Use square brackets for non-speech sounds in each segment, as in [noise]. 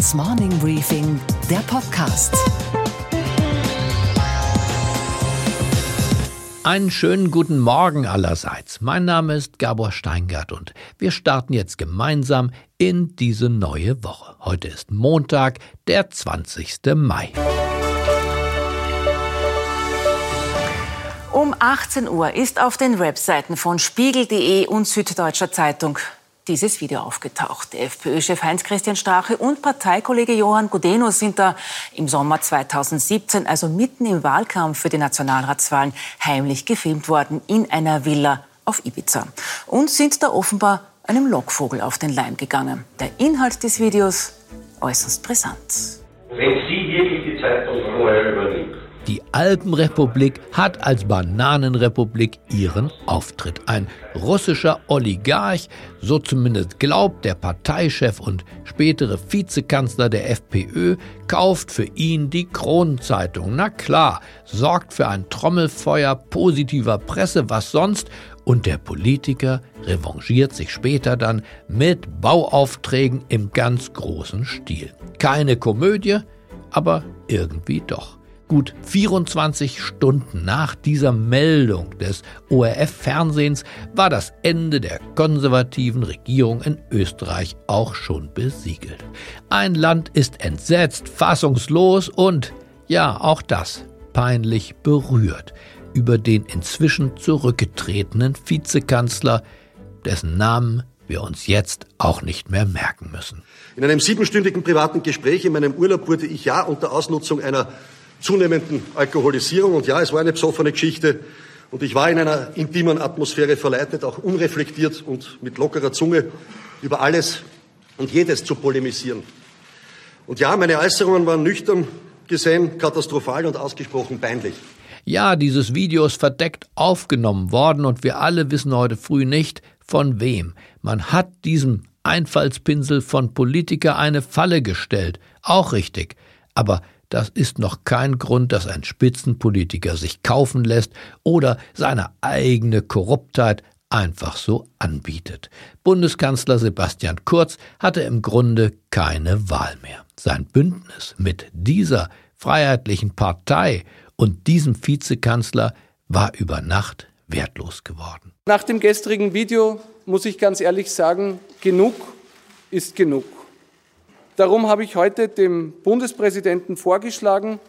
Handelsblatts Morning Briefing, der Podcast. Einen schönen guten Morgen allerseits. Mein Name ist Gabor Steingart und wir starten jetzt gemeinsam in diese neue Woche. Heute ist Montag, der 20. Mai. Um 18 Uhr ist auf den Webseiten von Spiegel.de und Süddeutscher Zeitung dieses Video aufgetaucht. FPÖ-Chef Heinz-Christian Strache und Parteikollege Johann Godeno sind da im Sommer 2017, also mitten im Wahlkampf für die Nationalratswahlen, heimlich gefilmt worden in einer Villa auf Ibiza und sind da offenbar einem Lockvogel auf den Leim gegangen. Der Inhalt des Videos äußerst brisant. Wenn Sie wirklich die Zeitung vorher übernehmen, die Alpenrepublik hat als Bananenrepublik ihren Auftritt. Ein russischer Oligarch, so zumindest glaubt der Parteichef und spätere Vizekanzler der FPÖ, kauft für ihn die Kronenzeitung. Na klar, sorgt für ein Trommelfeuer positiver Presse, was sonst, und der Politiker revanchiert sich später dann mit Bauaufträgen im ganz großen Stil. Keine Komödie, aber irgendwie doch. Gut 24 Stunden nach dieser Meldung des ORF-Fernsehens war das Ende der konservativen Regierung in Österreich auch schon besiegelt. Ein Land ist entsetzt, fassungslos und, ja, auch das, peinlich berührt über den inzwischen zurückgetretenen Vizekanzler, dessen Namen wir uns jetzt auch nicht mehr merken müssen. In einem siebenstündigen privaten Gespräch in meinem Urlaub wurde ich ja unter Ausnutzung einer zunehmenden Alkoholisierung. Und ja, es war eine besoffene Geschichte. Und ich war in einer intimen Atmosphäre verleitet, auch unreflektiert und mit lockerer Zunge über alles und jedes zu polemisieren. Und ja, meine Äußerungen waren nüchtern gesehen, katastrophal und ausgesprochen peinlich. Ja, dieses Video ist verdeckt aufgenommen worden und wir alle wissen heute früh nicht, von wem. Man hat diesem Einfallspinsel von Politiker eine Falle gestellt. Auch richtig. Aber das ist noch kein Grund, dass ein Spitzenpolitiker sich kaufen lässt oder seine eigene Korruptheit einfach so anbietet. Bundeskanzler Sebastian Kurz hatte im Grunde keine Wahl mehr. Sein Bündnis mit dieser freiheitlichen Partei und diesem Vizekanzler war über Nacht wertlos geworden. Nach dem gestrigen Video muss ich ganz ehrlich sagen, genug ist genug. Darum habe ich heute dem Bundespräsidenten vorgeschlagen,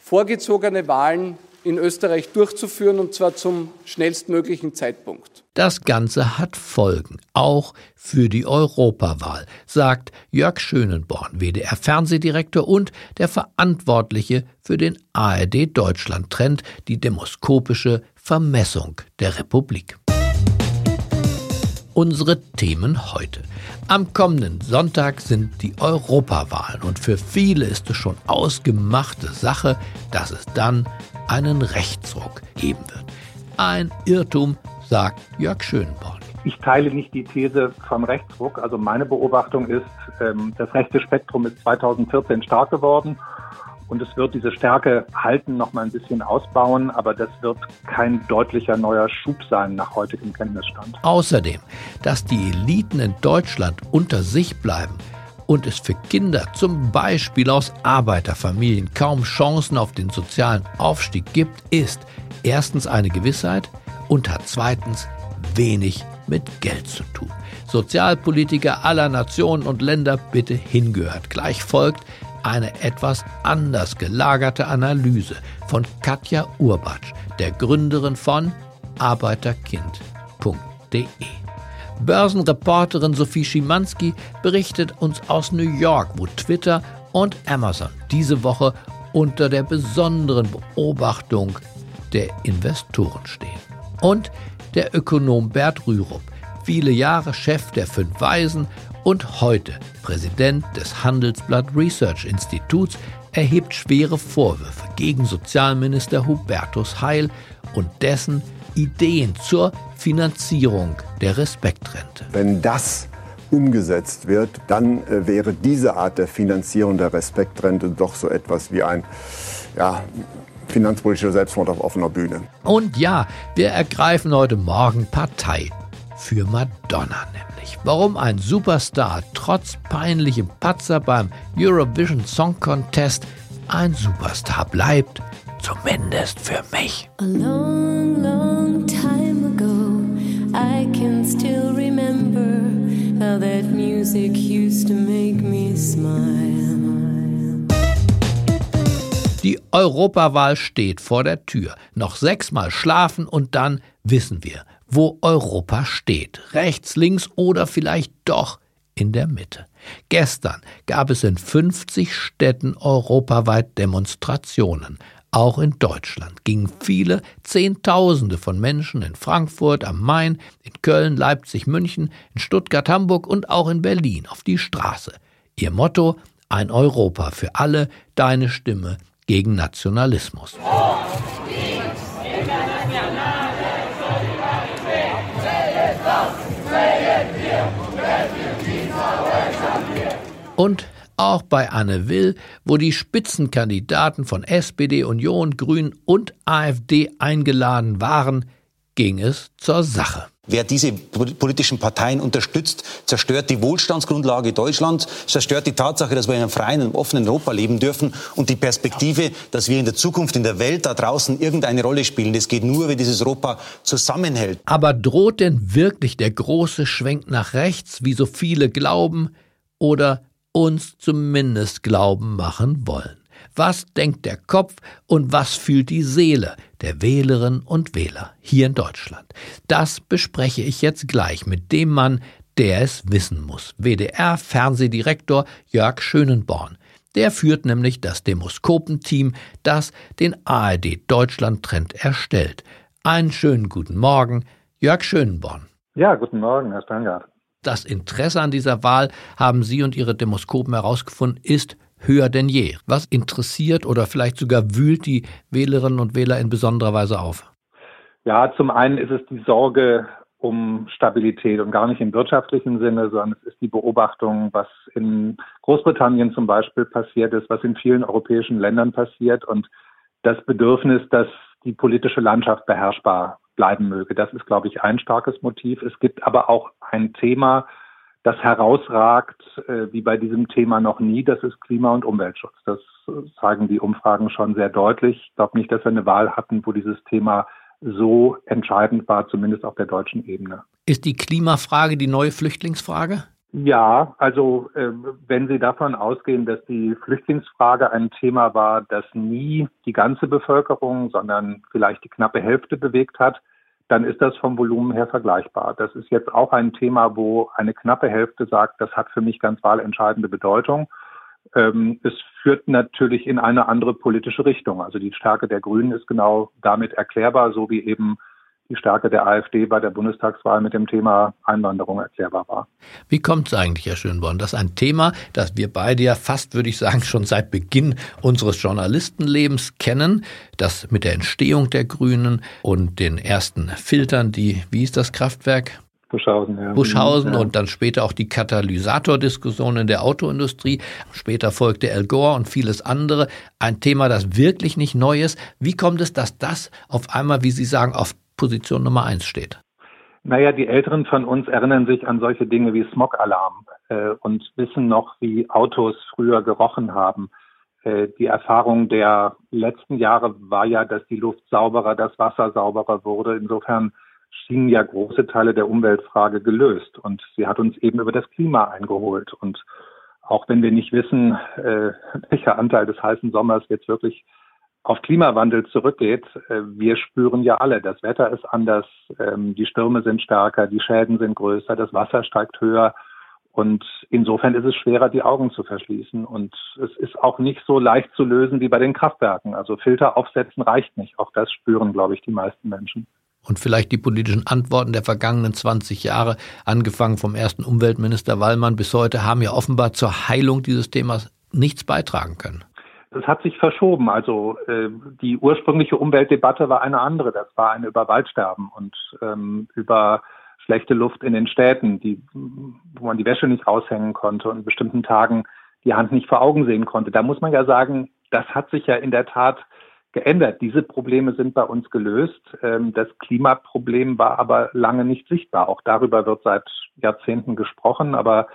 vorgezogene Wahlen in Österreich durchzuführen, und zwar zum schnellstmöglichen Zeitpunkt. Das Ganze hat Folgen, auch für die Europawahl, sagt Jörg Schönenborn, WDR-Fernsehdirektor und der Verantwortliche für den ARD-Deutschland-Trend, die demoskopische Vermessung der Republik. Unsere Themen heute. Am kommenden Sonntag sind die Europawahlen und für viele ist es schon ausgemachte Sache, dass es dann einen Rechtsruck geben wird. Ein Irrtum, sagt Jörg Schönborn. Ich teile nicht die These vom Rechtsruck. Also meine Beobachtung ist, ähm, das rechte Spektrum ist 2014 stark geworden und es wird diese Stärke halten, noch mal ein bisschen ausbauen, aber das wird kein deutlicher neuer Schub sein nach heutigem Kenntnisstand. Außerdem, dass die Eliten in Deutschland unter sich bleiben und es für Kinder zum Beispiel aus Arbeiterfamilien kaum Chancen auf den sozialen Aufstieg gibt, ist erstens eine Gewissheit und hat zweitens wenig mit Geld zu tun. Sozialpolitiker aller Nationen und Länder bitte hingehört. Gleich folgt eine etwas anders gelagerte Analyse von Katja Urbatsch, der Gründerin von arbeiterkind.de. Börsenreporterin Sophie Schimanski berichtet uns aus New York, wo Twitter und Amazon diese Woche unter der besonderen Beobachtung der Investoren stehen. Und der Ökonom Bert Rürup, viele Jahre Chef der Fünf Weisen und heute Präsident des Handelsblatt Research Instituts, erhebt schwere Vorwürfe gegen Sozialminister Hubertus Heil und dessen Ideen zur Finanzierung der Respektrente. Wenn das umgesetzt wird, dann äh, wäre diese Art der Finanzierung der Respektrente doch so etwas wie ein ja, finanzpolitischer Selbstmord auf offener Bühne. Und ja, wir ergreifen heute Morgen Partei für Madonna nämlich. Nicht, warum ein Superstar trotz peinlichem Patzer beim Eurovision Song Contest ein Superstar bleibt, zumindest für mich. A long, long time ago, I can still remember how that music used to make me smile. Die Europawahl steht vor der Tür. Noch sechsmal schlafen und dann wissen wir, wo Europa steht. Rechts, links oder vielleicht doch in der Mitte. Gestern gab es in 50 Städten europaweit Demonstrationen. Auch in Deutschland gingen viele Zehntausende von Menschen in Frankfurt am Main, in Köln, Leipzig, München, in Stuttgart, Hamburg und auch in Berlin auf die Straße. Ihr Motto ein Europa für alle, deine Stimme, gegen Nationalismus. Und auch bei Anne Will, wo die Spitzenkandidaten von SPD, Union, Grünen und AfD eingeladen waren, ging es zur Sache. Wer diese politischen Parteien unterstützt, zerstört die Wohlstandsgrundlage Deutschlands, zerstört die Tatsache, dass wir in einem freien und offenen Europa leben dürfen und die Perspektive, dass wir in der Zukunft in der Welt da draußen irgendeine Rolle spielen. Das geht nur, wenn dieses Europa zusammenhält. Aber droht denn wirklich der große Schwenk nach rechts, wie so viele glauben, oder uns zumindest glauben machen wollen? Was denkt der Kopf und was fühlt die Seele der Wählerinnen und Wähler hier in Deutschland? Das bespreche ich jetzt gleich mit dem Mann, der es wissen muss. WDR-Fernsehdirektor Jörg Schönenborn. Der führt nämlich das Demoskopenteam, das den ARD-Deutschland-Trend erstellt. Einen schönen guten Morgen, Jörg Schönenborn. Ja, guten Morgen, Herr Steingart. Das Interesse an dieser Wahl, haben Sie und Ihre Demoskopen herausgefunden, ist höher denn je. Was interessiert oder vielleicht sogar wühlt die Wählerinnen und Wähler in besonderer Weise auf? Ja, zum einen ist es die Sorge um Stabilität und gar nicht im wirtschaftlichen Sinne, sondern es ist die Beobachtung, was in Großbritannien zum Beispiel passiert ist, was in vielen europäischen Ländern passiert und das Bedürfnis, dass die politische Landschaft beherrschbar bleiben möge. Das ist, glaube ich, ein starkes Motiv. Es gibt aber auch ein Thema, das herausragt, äh, wie bei diesem Thema noch nie, das ist Klima- und Umweltschutz. Das zeigen die Umfragen schon sehr deutlich. Ich glaube nicht, dass wir eine Wahl hatten, wo dieses Thema so entscheidend war, zumindest auf der deutschen Ebene. Ist die Klimafrage die neue Flüchtlingsfrage? Ja, also äh, wenn Sie davon ausgehen, dass die Flüchtlingsfrage ein Thema war, das nie die ganze Bevölkerung, sondern vielleicht die knappe Hälfte bewegt hat, dann ist das vom Volumen her vergleichbar. Das ist jetzt auch ein Thema, wo eine knappe Hälfte sagt, das hat für mich ganz wahlentscheidende Bedeutung. Ähm, es führt natürlich in eine andere politische Richtung. Also die Stärke der Grünen ist genau damit erklärbar, so wie eben die Stärke der AfD bei der Bundestagswahl mit dem Thema Einwanderung erklärbar war. Wie kommt es eigentlich, Herr Schönborn? Das ist ein Thema, das wir beide ja fast, würde ich sagen, schon seit Beginn unseres Journalistenlebens kennen. Das mit der Entstehung der Grünen und den ersten Filtern, die, wie ist das Kraftwerk? Buschhausen, ja. Buschhausen ja. und dann später auch die Katalysatordiskussion in der Autoindustrie. Später folgte El Gore und vieles andere. Ein Thema, das wirklich nicht neu ist. Wie kommt es, dass das auf einmal, wie Sie sagen, auf Position Nummer eins steht? Naja, die Älteren von uns erinnern sich an solche Dinge wie Smog-Alarm äh, und wissen noch, wie Autos früher gerochen haben. Äh, die Erfahrung der letzten Jahre war ja, dass die Luft sauberer, das Wasser sauberer wurde. Insofern schienen ja große Teile der Umweltfrage gelöst. Und sie hat uns eben über das Klima eingeholt. Und auch wenn wir nicht wissen, äh, [laughs] welcher Anteil des heißen Sommers jetzt wirklich auf Klimawandel zurückgeht, äh, wir spüren ja alle, das Wetter ist anders, ähm, die Stürme sind stärker, die Schäden sind größer, das Wasser steigt höher. Und insofern ist es schwerer, die Augen zu verschließen. Und es ist auch nicht so leicht zu lösen wie bei den Kraftwerken. Also Filter aufsetzen reicht nicht. Auch das spüren, glaube ich, die meisten Menschen. Und vielleicht die politischen Antworten der vergangenen 20 Jahre, angefangen vom ersten Umweltminister Wallmann bis heute, haben ja offenbar zur Heilung dieses Themas nichts beitragen können. Es hat sich verschoben. Also äh, die ursprüngliche Umweltdebatte war eine andere. Das war eine über Waldsterben und ähm, über schlechte Luft in den Städten, die, wo man die Wäsche nicht raushängen konnte und in bestimmten Tagen die Hand nicht vor Augen sehen konnte. Da muss man ja sagen, das hat sich ja in der Tat geändert. Diese Probleme sind bei uns gelöst. Ähm, das Klimaproblem war aber lange nicht sichtbar. Auch darüber wird seit Jahrzehnten gesprochen, aber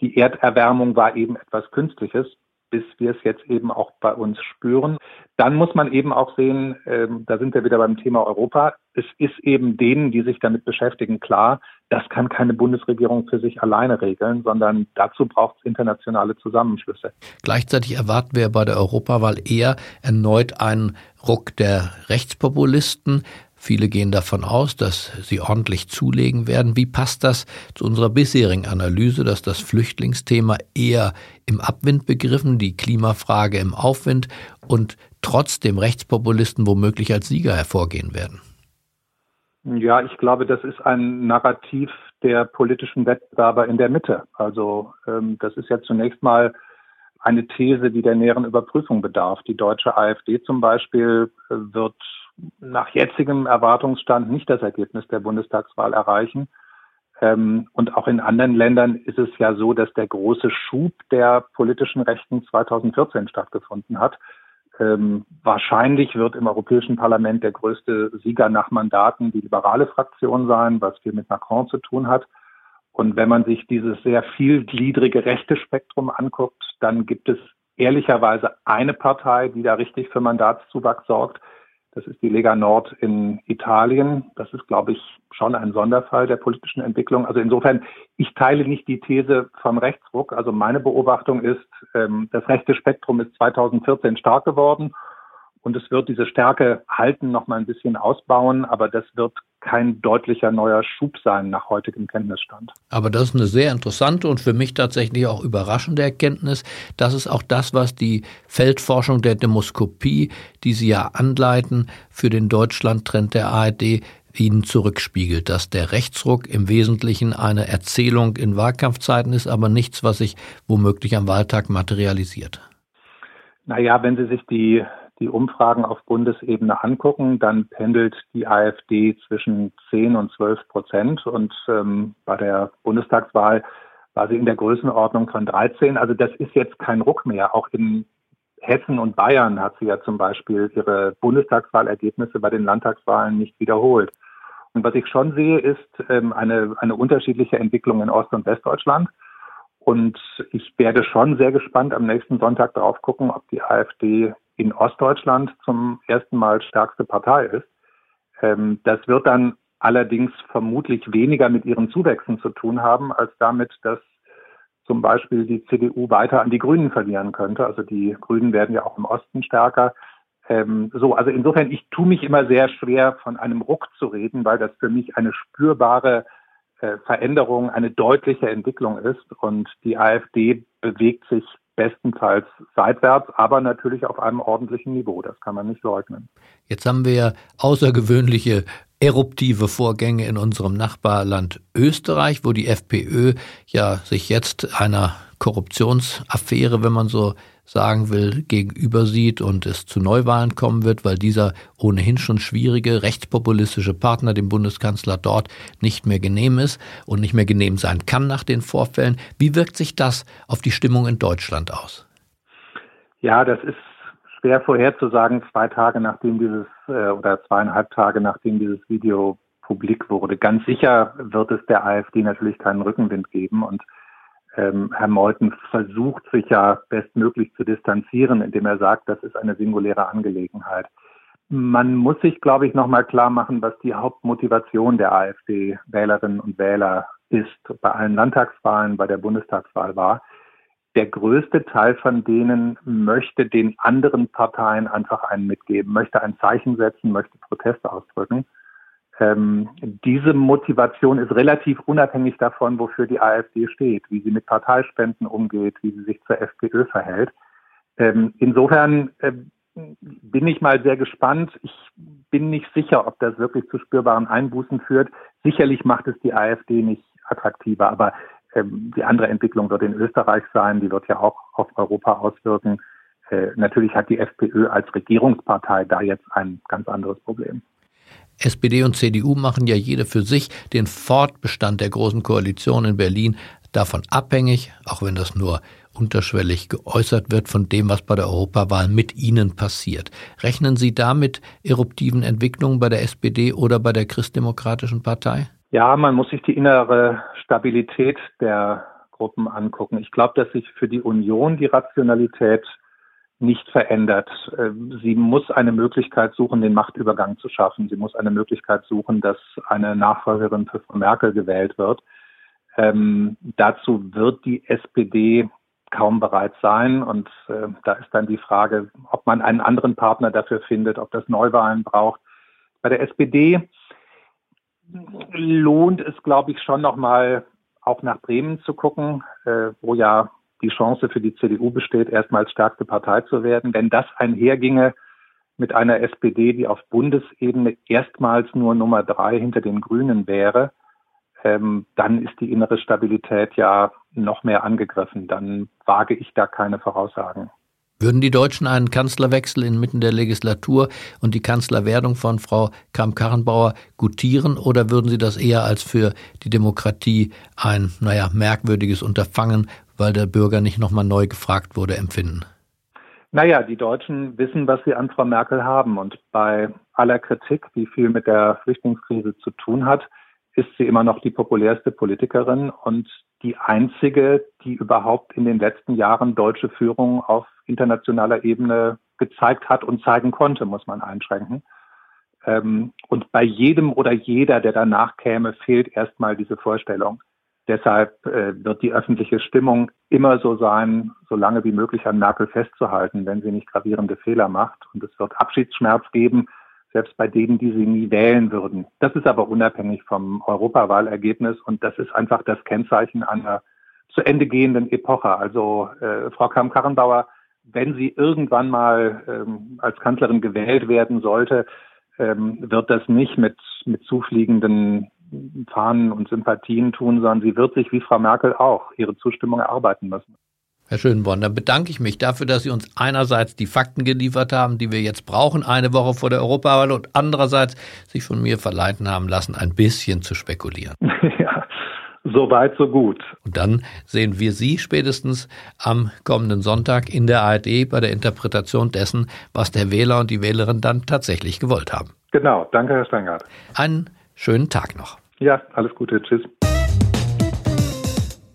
die Erderwärmung war eben etwas Künstliches bis wir es jetzt eben auch bei uns spüren. Dann muss man eben auch sehen, ähm, da sind wir wieder beim Thema Europa, es ist eben denen, die sich damit beschäftigen, klar, das kann keine Bundesregierung für sich alleine regeln, sondern dazu braucht es internationale Zusammenschlüsse. Gleichzeitig erwarten wir bei der Europawahl eher erneut einen Ruck der Rechtspopulisten. Viele gehen davon aus, dass sie ordentlich zulegen werden. Wie passt das zu unserer bisherigen Analyse, dass das Flüchtlingsthema eher im Abwind begriffen, die Klimafrage im Aufwind und trotzdem Rechtspopulisten womöglich als Sieger hervorgehen werden? Ja, ich glaube, das ist ein Narrativ der politischen Wettbewerber in der Mitte. Also ähm, das ist ja zunächst mal eine These, die der näheren Überprüfung bedarf. Die deutsche AfD zum Beispiel äh, wird nach jetzigem Erwartungsstand nicht das Ergebnis der Bundestagswahl erreichen. Ähm, und auch in anderen Ländern ist es ja so, dass der große Schub der politischen Rechten 2014 stattgefunden hat. Ähm, wahrscheinlich wird im Europäischen Parlament der größte Sieger nach Mandaten die liberale Fraktion sein, was viel mit Macron zu tun hat. Und wenn man sich dieses sehr vielgliedrige rechte Spektrum anguckt, dann gibt es ehrlicherweise eine Partei, die da richtig für Mandatszuwachs sorgt. Das ist die Lega Nord in Italien. Das ist, glaube ich, schon ein Sonderfall der politischen Entwicklung. Also insofern, ich teile nicht die These vom Rechtsruck. Also meine Beobachtung ist, ähm, das rechte Spektrum ist 2014 stark geworden und es wird diese Stärke halten, noch mal ein bisschen ausbauen, aber das wird kein deutlicher neuer Schub sein nach heutigem Kenntnisstand. Aber das ist eine sehr interessante und für mich tatsächlich auch überraschende Erkenntnis. Das ist auch das, was die Feldforschung der Demoskopie, die Sie ja anleiten, für den Deutschlandtrend der ARD Ihnen zurückspiegelt, dass der Rechtsruck im Wesentlichen eine Erzählung in Wahlkampfzeiten ist, aber nichts, was sich womöglich am Wahltag materialisiert. Naja, wenn Sie sich die die Umfragen auf Bundesebene angucken, dann pendelt die AfD zwischen 10 und 12 Prozent und ähm, bei der Bundestagswahl war sie in der Größenordnung von 13. Also das ist jetzt kein Ruck mehr. Auch in Hessen und Bayern hat sie ja zum Beispiel ihre Bundestagswahlergebnisse bei den Landtagswahlen nicht wiederholt. Und was ich schon sehe, ist ähm, eine, eine unterschiedliche Entwicklung in Ost- und Westdeutschland. Und ich werde schon sehr gespannt am nächsten Sonntag darauf gucken, ob die AfD in Ostdeutschland zum ersten Mal stärkste Partei ist. Ähm, das wird dann allerdings vermutlich weniger mit ihren Zuwächsen zu tun haben, als damit, dass zum Beispiel die CDU weiter an die Grünen verlieren könnte. Also die Grünen werden ja auch im Osten stärker. Ähm, so, also insofern, ich tue mich immer sehr schwer, von einem Ruck zu reden, weil das für mich eine spürbare äh, Veränderung, eine deutliche Entwicklung ist. Und die AfD bewegt sich bestenfalls seitwärts, aber natürlich auf einem ordentlichen Niveau. Das kann man nicht leugnen. Jetzt haben wir außergewöhnliche eruptive Vorgänge in unserem Nachbarland Österreich, wo die FPÖ ja sich jetzt einer Korruptionsaffäre, wenn man so sagen will, gegenüber sieht und es zu Neuwahlen kommen wird, weil dieser ohnehin schon schwierige rechtspopulistische Partner dem Bundeskanzler dort nicht mehr genehm ist und nicht mehr genehm sein kann nach den Vorfällen. Wie wirkt sich das auf die Stimmung in Deutschland aus? Ja, das ist schwer vorherzusagen, zwei Tage nachdem dieses äh, oder zweieinhalb Tage nachdem dieses Video publik wurde. Ganz sicher wird es der AfD natürlich keinen Rückenwind geben und ähm, Herr Meuthen versucht sich ja bestmöglich zu distanzieren, indem er sagt, das ist eine singuläre Angelegenheit. Man muss sich, glaube ich, nochmal klar machen, was die Hauptmotivation der AfD-Wählerinnen und Wähler ist. Bei allen Landtagswahlen, bei der Bundestagswahl war. Der größte Teil von denen möchte den anderen Parteien einfach einen mitgeben, möchte ein Zeichen setzen, möchte Proteste ausdrücken. Ähm, diese Motivation ist relativ unabhängig davon, wofür die AfD steht, wie sie mit Parteispenden umgeht, wie sie sich zur FPÖ verhält. Ähm, insofern äh, bin ich mal sehr gespannt. Ich bin nicht sicher, ob das wirklich zu spürbaren Einbußen führt. Sicherlich macht es die AfD nicht attraktiver, aber ähm, die andere Entwicklung wird in Österreich sein, die wird ja auch auf Europa auswirken. Äh, natürlich hat die FPÖ als Regierungspartei da jetzt ein ganz anderes Problem. SPD und CDU machen ja jede für sich den Fortbestand der großen Koalition in Berlin davon abhängig, auch wenn das nur unterschwellig geäußert wird von dem, was bei der Europawahl mit Ihnen passiert. Rechnen Sie da mit eruptiven Entwicklungen bei der SPD oder bei der Christdemokratischen Partei? Ja, man muss sich die innere Stabilität der Gruppen angucken. Ich glaube, dass sich für die Union die Rationalität nicht verändert. Ähm, sie muss eine Möglichkeit suchen, den Machtübergang zu schaffen. Sie muss eine Möglichkeit suchen, dass eine Nachfolgerin für Frau Merkel gewählt wird. Ähm, dazu wird die SPD kaum bereit sein. Und äh, da ist dann die Frage, ob man einen anderen Partner dafür findet, ob das Neuwahlen braucht. Bei der SPD lohnt es, glaube ich, schon nochmal auch nach Bremen zu gucken, äh, wo ja die Chance für die CDU besteht, erstmals stärkste Partei zu werden. Wenn das einherginge mit einer SPD, die auf Bundesebene erstmals nur Nummer drei hinter den Grünen wäre, ähm, dann ist die innere Stabilität ja noch mehr angegriffen. Dann wage ich da keine Voraussagen. Würden die Deutschen einen Kanzlerwechsel inmitten der Legislatur und die Kanzlerwerdung von Frau Kramp-Karrenbauer gutieren oder würden Sie das eher als für die Demokratie ein, naja, merkwürdiges Unterfangen, weil der Bürger nicht nochmal neu gefragt wurde, empfinden? Naja, die Deutschen wissen, was sie an Frau Merkel haben. Und bei aller Kritik, die viel mit der Flüchtlingskrise zu tun hat, ist sie immer noch die populärste Politikerin und die einzige, die überhaupt in den letzten Jahren deutsche Führung auf internationaler Ebene gezeigt hat und zeigen konnte, muss man einschränken. Ähm, und bei jedem oder jeder, der danach käme, fehlt erstmal diese Vorstellung. Deshalb äh, wird die öffentliche Stimmung immer so sein, so lange wie möglich an Merkel festzuhalten, wenn sie nicht gravierende Fehler macht. Und es wird Abschiedsschmerz geben, selbst bei denen, die sie nie wählen würden. Das ist aber unabhängig vom Europawahlergebnis und das ist einfach das Kennzeichen einer zu Ende gehenden Epoche. Also äh, Frau Kramp-Karrenbauer wenn sie irgendwann mal ähm, als Kanzlerin gewählt werden sollte, ähm, wird das nicht mit, mit zufliegenden Fahnen und Sympathien tun, sondern sie wird sich wie Frau Merkel auch ihre Zustimmung erarbeiten müssen. Herr Schönborn, dann bedanke ich mich dafür, dass Sie uns einerseits die Fakten geliefert haben, die wir jetzt brauchen, eine Woche vor der Europawahl und andererseits sich von mir verleiten haben lassen, ein bisschen zu spekulieren. [laughs] ja, so weit, so gut. Und dann sehen wir Sie spätestens am kommenden Sonntag in der ARD bei der Interpretation dessen, was der Wähler und die Wählerin dann tatsächlich gewollt haben. Genau, danke, Herr Steingart. Einen schönen Tag noch. Ja, alles Gute, tschüss.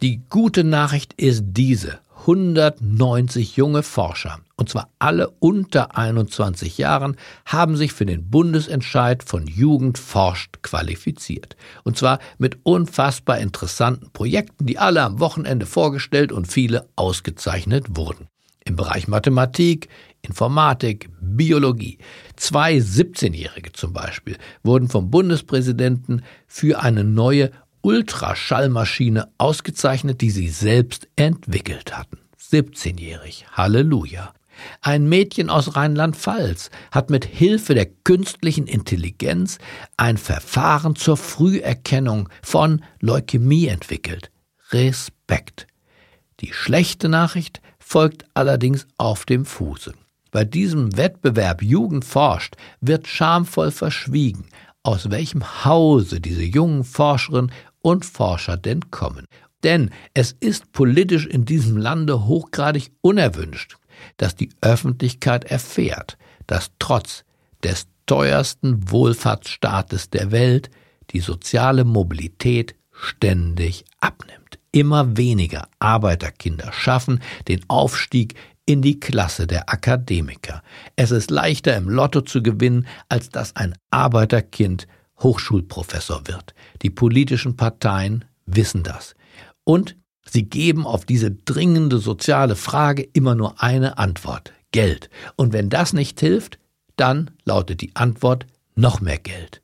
Die gute Nachricht ist diese. 190 junge Forscher, und zwar alle unter 21 Jahren, haben sich für den Bundesentscheid von Jugend forscht qualifiziert. Und zwar mit unfassbar interessanten Projekten, die alle am Wochenende vorgestellt und viele ausgezeichnet wurden. Im Bereich Mathematik, Informatik, Biologie. Zwei 17-Jährige zum Beispiel wurden vom Bundespräsidenten für eine neue Ultraschallmaschine ausgezeichnet, die sie selbst entwickelt hatten. 17-jährig. Halleluja. Ein Mädchen aus Rheinland-Pfalz hat mit Hilfe der künstlichen Intelligenz ein Verfahren zur Früherkennung von Leukämie entwickelt. Respekt. Die schlechte Nachricht folgt allerdings auf dem Fuße. Bei diesem Wettbewerb Jugend forscht wird schamvoll verschwiegen, aus welchem Hause diese jungen Forscherinnen und Forscher denn kommen. Denn es ist politisch in diesem Lande hochgradig unerwünscht, dass die Öffentlichkeit erfährt, dass trotz des teuersten Wohlfahrtsstaates der Welt die soziale Mobilität ständig abnimmt. Immer weniger Arbeiterkinder schaffen den Aufstieg in die Klasse der Akademiker. Es ist leichter im Lotto zu gewinnen, als dass ein Arbeiterkind Hochschulprofessor wird. Die politischen Parteien wissen das. Und sie geben auf diese dringende soziale Frage immer nur eine Antwort. Geld. Und wenn das nicht hilft, dann lautet die Antwort noch mehr Geld.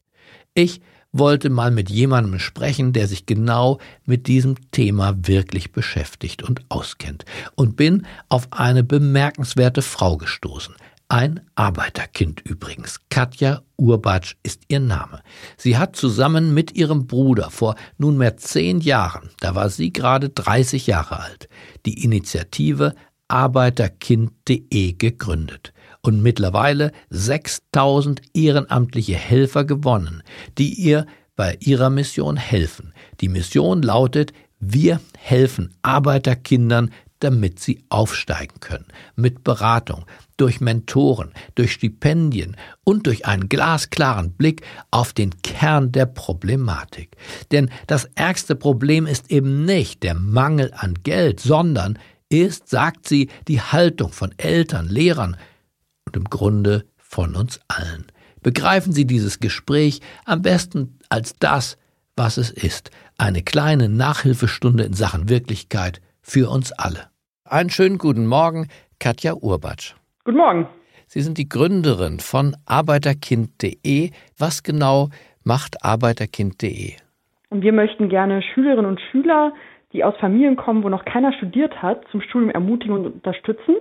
Ich wollte mal mit jemandem sprechen, der sich genau mit diesem Thema wirklich beschäftigt und auskennt und bin auf eine bemerkenswerte Frau gestoßen. Ein Arbeiterkind übrigens. Katja Urbatsch ist ihr Name. Sie hat zusammen mit ihrem Bruder vor nunmehr zehn Jahren, da war sie gerade 30 Jahre alt, die Initiative Arbeiterkind.de gegründet und mittlerweile 6000 ehrenamtliche Helfer gewonnen, die ihr bei ihrer Mission helfen. Die Mission lautet, wir helfen Arbeiterkindern, damit sie aufsteigen können. Mit Beratung, durch Mentoren, durch Stipendien und durch einen glasklaren Blick auf den Kern der Problematik. Denn das ärgste Problem ist eben nicht der Mangel an Geld, sondern ist, sagt sie, die Haltung von Eltern, Lehrern und im Grunde von uns allen. Begreifen Sie dieses Gespräch am besten als das, was es ist. Eine kleine Nachhilfestunde in Sachen Wirklichkeit für uns alle. Einen schönen guten Morgen, Katja Urbatsch. Guten Morgen. Sie sind die Gründerin von arbeiterkind.de. Was genau macht arbeiterkind.de? Und wir möchten gerne Schülerinnen und Schüler, die aus Familien kommen, wo noch keiner studiert hat, zum Studium ermutigen und unterstützen.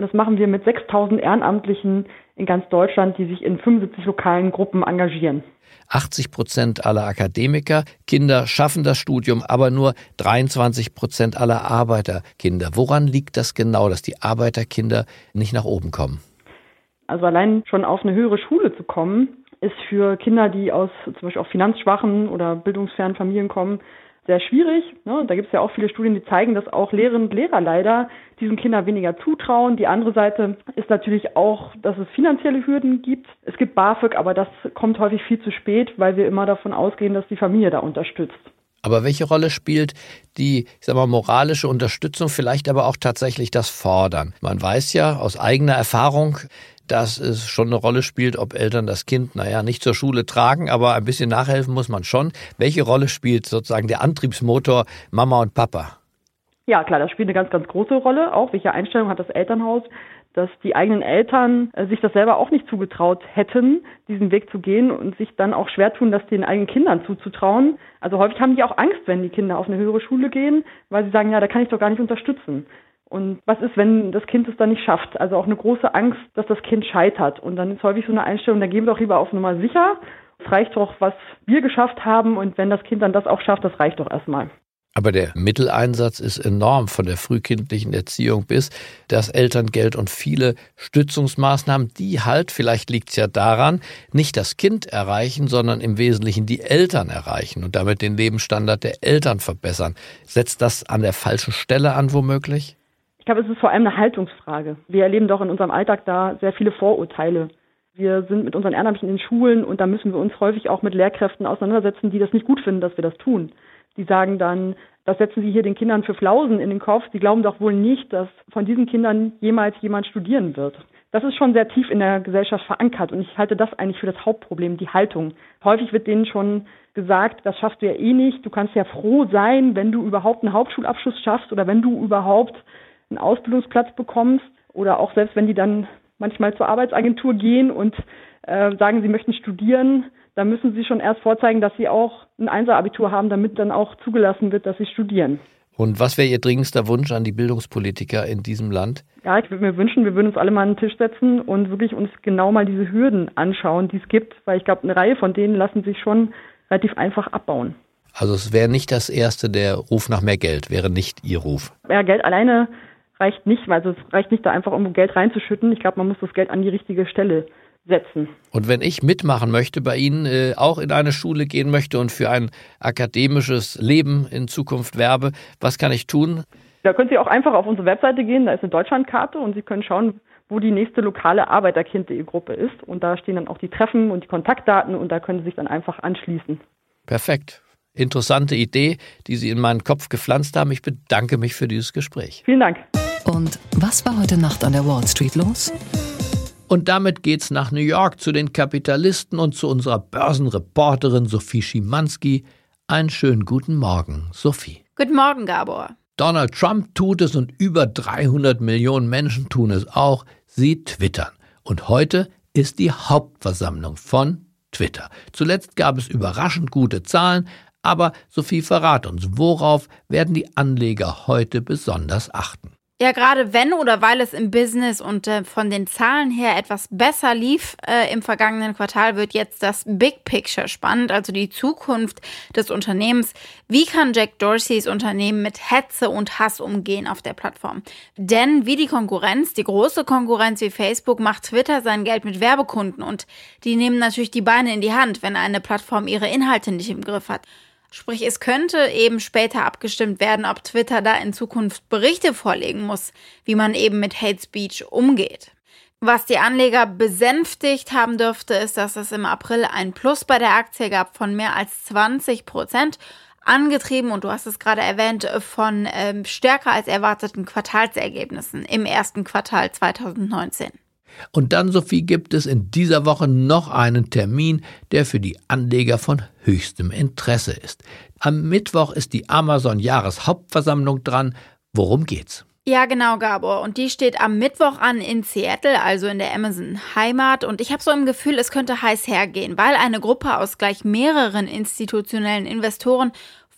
Und das machen wir mit 6000 Ehrenamtlichen in ganz Deutschland, die sich in 75 lokalen Gruppen engagieren. 80 Prozent aller Akademiker, Kinder schaffen das Studium, aber nur 23 Prozent aller Arbeiterkinder. Woran liegt das genau, dass die Arbeiterkinder nicht nach oben kommen? Also allein schon auf eine höhere Schule zu kommen, ist für Kinder, die aus zum Beispiel auch finanzschwachen oder bildungsfernen Familien kommen, sehr schwierig. Ne? Da gibt es ja auch viele Studien, die zeigen, dass auch Lehrerinnen und Lehrer leider diesen Kindern weniger zutrauen. Die andere Seite ist natürlich auch, dass es finanzielle Hürden gibt. Es gibt BAföG, aber das kommt häufig viel zu spät, weil wir immer davon ausgehen, dass die Familie da unterstützt. Aber welche Rolle spielt die, ich sag mal, moralische Unterstützung, vielleicht aber auch tatsächlich das Fordern? Man weiß ja aus eigener Erfahrung, dass es schon eine Rolle spielt, ob Eltern das Kind, naja, nicht zur Schule tragen, aber ein bisschen nachhelfen muss man schon. Welche Rolle spielt sozusagen der Antriebsmotor Mama und Papa? Ja, klar, das spielt eine ganz, ganz große Rolle. Auch welche Einstellung hat das Elternhaus, dass die eigenen Eltern äh, sich das selber auch nicht zugetraut hätten, diesen Weg zu gehen und sich dann auch schwer tun, das den eigenen Kindern zuzutrauen. Also häufig haben die auch Angst, wenn die Kinder auf eine höhere Schule gehen, weil sie sagen, ja, da kann ich doch gar nicht unterstützen. Und was ist, wenn das Kind es dann nicht schafft? Also auch eine große Angst, dass das Kind scheitert. Und dann ist häufig so eine Einstellung, da gehen wir doch lieber auf Nummer sicher. Es reicht doch, was wir geschafft haben. Und wenn das Kind dann das auch schafft, das reicht doch erstmal. Aber der Mitteleinsatz ist enorm von der frühkindlichen Erziehung bis das Elterngeld und viele Stützungsmaßnahmen, die halt, vielleicht liegt es ja daran, nicht das Kind erreichen, sondern im Wesentlichen die Eltern erreichen und damit den Lebensstandard der Eltern verbessern. Setzt das an der falschen Stelle an, womöglich? Ich glaube, es ist vor allem eine Haltungsfrage. Wir erleben doch in unserem Alltag da sehr viele Vorurteile. Wir sind mit unseren Ehrenamtlichen in Schulen und da müssen wir uns häufig auch mit Lehrkräften auseinandersetzen, die das nicht gut finden, dass wir das tun. Die sagen dann, das setzen Sie hier den Kindern für Flausen in den Kopf. Sie glauben doch wohl nicht, dass von diesen Kindern jemals jemand studieren wird. Das ist schon sehr tief in der Gesellschaft verankert und ich halte das eigentlich für das Hauptproblem, die Haltung. Häufig wird denen schon gesagt, das schaffst du ja eh nicht. Du kannst ja froh sein, wenn du überhaupt einen Hauptschulabschluss schaffst oder wenn du überhaupt einen Ausbildungsplatz bekommst oder auch selbst wenn die dann manchmal zur Arbeitsagentur gehen und äh, sagen, sie möchten studieren, dann müssen sie schon erst vorzeigen, dass sie auch ein Einser-Abitur haben, damit dann auch zugelassen wird, dass sie studieren. Und was wäre Ihr dringendster Wunsch an die Bildungspolitiker in diesem Land? Ja, ich würde mir wünschen, wir würden uns alle mal an den Tisch setzen und wirklich uns genau mal diese Hürden anschauen, die es gibt, weil ich glaube, eine Reihe von denen lassen sich schon relativ einfach abbauen. Also es wäre nicht das erste, der Ruf nach mehr Geld, wäre nicht Ihr Ruf. Ja, Geld alleine reicht nicht, weil also es reicht nicht da einfach irgendwo Geld reinzuschütten. Ich glaube, man muss das Geld an die richtige Stelle setzen. Und wenn ich mitmachen möchte bei Ihnen, äh, auch in eine Schule gehen möchte und für ein akademisches Leben in Zukunft werbe, was kann ich tun? Da können Sie auch einfach auf unsere Webseite gehen, da ist eine Deutschlandkarte und Sie können schauen, wo die nächste lokale Arbeiterkind.de Gruppe ist. Und da stehen dann auch die Treffen und die Kontaktdaten und da können Sie sich dann einfach anschließen. Perfekt interessante Idee, die Sie in meinen Kopf gepflanzt haben. Ich bedanke mich für dieses Gespräch. Vielen Dank. Und was war heute Nacht an der Wall Street los? Und damit geht's nach New York zu den Kapitalisten und zu unserer Börsenreporterin Sophie Schimanski. Einen schönen guten Morgen, Sophie. Guten Morgen, Gabor. Donald Trump tut es und über 300 Millionen Menschen tun es auch. Sie twittern. Und heute ist die Hauptversammlung von Twitter. Zuletzt gab es überraschend gute Zahlen, aber Sophie, verrat uns, worauf werden die Anleger heute besonders achten? Ja, gerade wenn oder weil es im Business und äh, von den Zahlen her etwas besser lief äh, im vergangenen Quartal, wird jetzt das Big Picture spannend, also die Zukunft des Unternehmens. Wie kann Jack Dorseys Unternehmen mit Hetze und Hass umgehen auf der Plattform? Denn wie die Konkurrenz, die große Konkurrenz wie Facebook, macht Twitter sein Geld mit Werbekunden und die nehmen natürlich die Beine in die Hand, wenn eine Plattform ihre Inhalte nicht im Griff hat. Sprich, es könnte eben später abgestimmt werden, ob Twitter da in Zukunft Berichte vorlegen muss, wie man eben mit Hate Speech umgeht. Was die Anleger besänftigt haben dürfte, ist, dass es im April ein Plus bei der Aktie gab von mehr als 20 Prozent, angetrieben, und du hast es gerade erwähnt, von ähm, stärker als erwarteten Quartalsergebnissen im ersten Quartal 2019. Und dann, Sophie, gibt es in dieser Woche noch einen Termin, der für die Anleger von höchstem Interesse ist. Am Mittwoch ist die Amazon-Jahreshauptversammlung dran. Worum geht's? Ja, genau, Gabor. Und die steht am Mittwoch an in Seattle, also in der Amazon-Heimat. Und ich habe so im Gefühl, es könnte heiß hergehen, weil eine Gruppe aus gleich mehreren institutionellen Investoren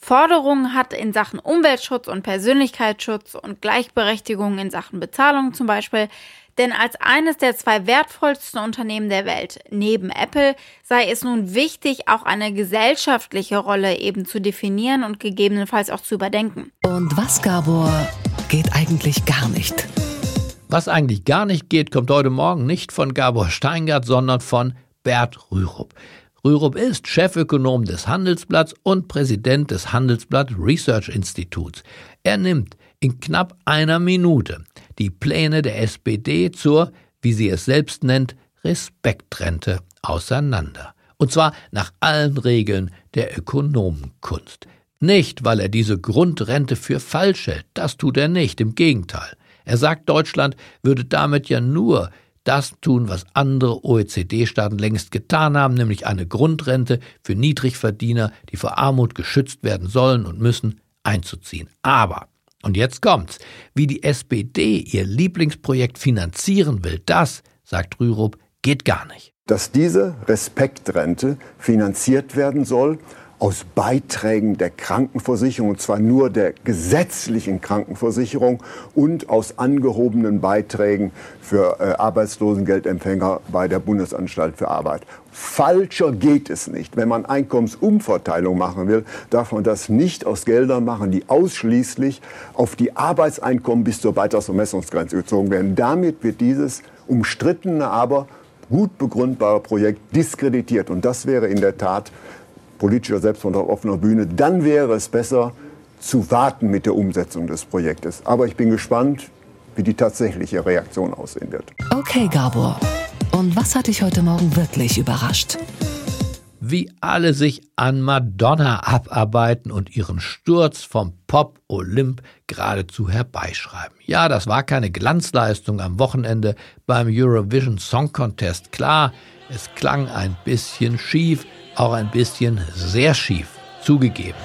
Forderungen hat in Sachen Umweltschutz und Persönlichkeitsschutz und Gleichberechtigung in Sachen Bezahlung zum Beispiel. Denn als eines der zwei wertvollsten Unternehmen der Welt neben Apple sei es nun wichtig, auch eine gesellschaftliche Rolle eben zu definieren und gegebenenfalls auch zu überdenken. Und was, Gabor, geht eigentlich gar nicht? Was eigentlich gar nicht geht, kommt heute Morgen nicht von Gabor Steingart, sondern von Bert Rürup. Rürup ist Chefökonom des Handelsblatts und Präsident des Handelsblatt Research Instituts. Er nimmt in knapp einer Minute die Pläne der SPD zur, wie sie es selbst nennt, Respektrente auseinander. Und zwar nach allen Regeln der Ökonomenkunst. Nicht, weil er diese Grundrente für falsch hält, das tut er nicht, im Gegenteil. Er sagt, Deutschland würde damit ja nur das tun, was andere OECD-Staaten längst getan haben, nämlich eine Grundrente für Niedrigverdiener, die vor Armut geschützt werden sollen und müssen, einzuziehen. Aber und jetzt kommt's. Wie die SPD ihr Lieblingsprojekt finanzieren will, das, sagt Rürup, geht gar nicht. Dass diese Respektrente finanziert werden soll aus Beiträgen der Krankenversicherung, und zwar nur der gesetzlichen Krankenversicherung und aus angehobenen Beiträgen für äh, Arbeitslosengeldempfänger bei der Bundesanstalt für Arbeit. Falscher geht es nicht. Wenn man Einkommensumverteilung machen will, darf man das nicht aus Geldern machen, die ausschließlich auf die Arbeitseinkommen bis zur Beitragsvermessungsgrenze gezogen werden. Damit wird dieses umstrittene, aber gut begründbare Projekt diskreditiert. Und das wäre in der Tat politischer Selbstmord auf offener Bühne, dann wäre es besser zu warten mit der Umsetzung des Projektes. Aber ich bin gespannt, wie die tatsächliche Reaktion aussehen wird. Okay, Gabor. Und was hat dich heute Morgen wirklich überrascht? Wie alle sich an Madonna abarbeiten und ihren Sturz vom Pop-Olymp geradezu herbeischreiben. Ja, das war keine Glanzleistung am Wochenende beim Eurovision Song Contest. Klar, es klang ein bisschen schief, auch ein bisschen sehr schief, zugegeben.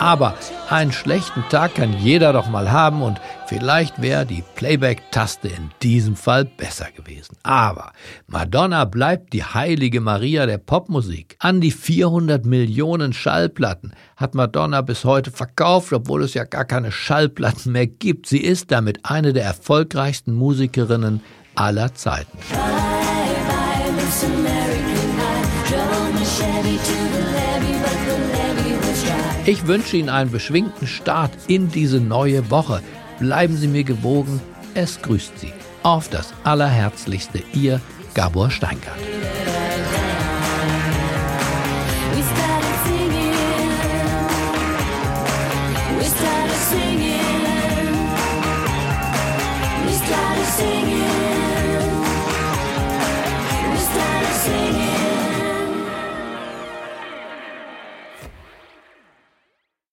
Aber einen schlechten Tag kann jeder doch mal haben und vielleicht wäre die Playback-Taste in diesem Fall besser gewesen. Aber Madonna bleibt die heilige Maria der Popmusik. An die 400 Millionen Schallplatten hat Madonna bis heute verkauft, obwohl es ja gar keine Schallplatten mehr gibt. Sie ist damit eine der erfolgreichsten Musikerinnen aller Zeiten. Ich wünsche Ihnen einen beschwingten Start in diese neue Woche. Bleiben Sie mir gewogen. Es grüßt Sie. Auf das Allerherzlichste, Ihr Gabor Steingart.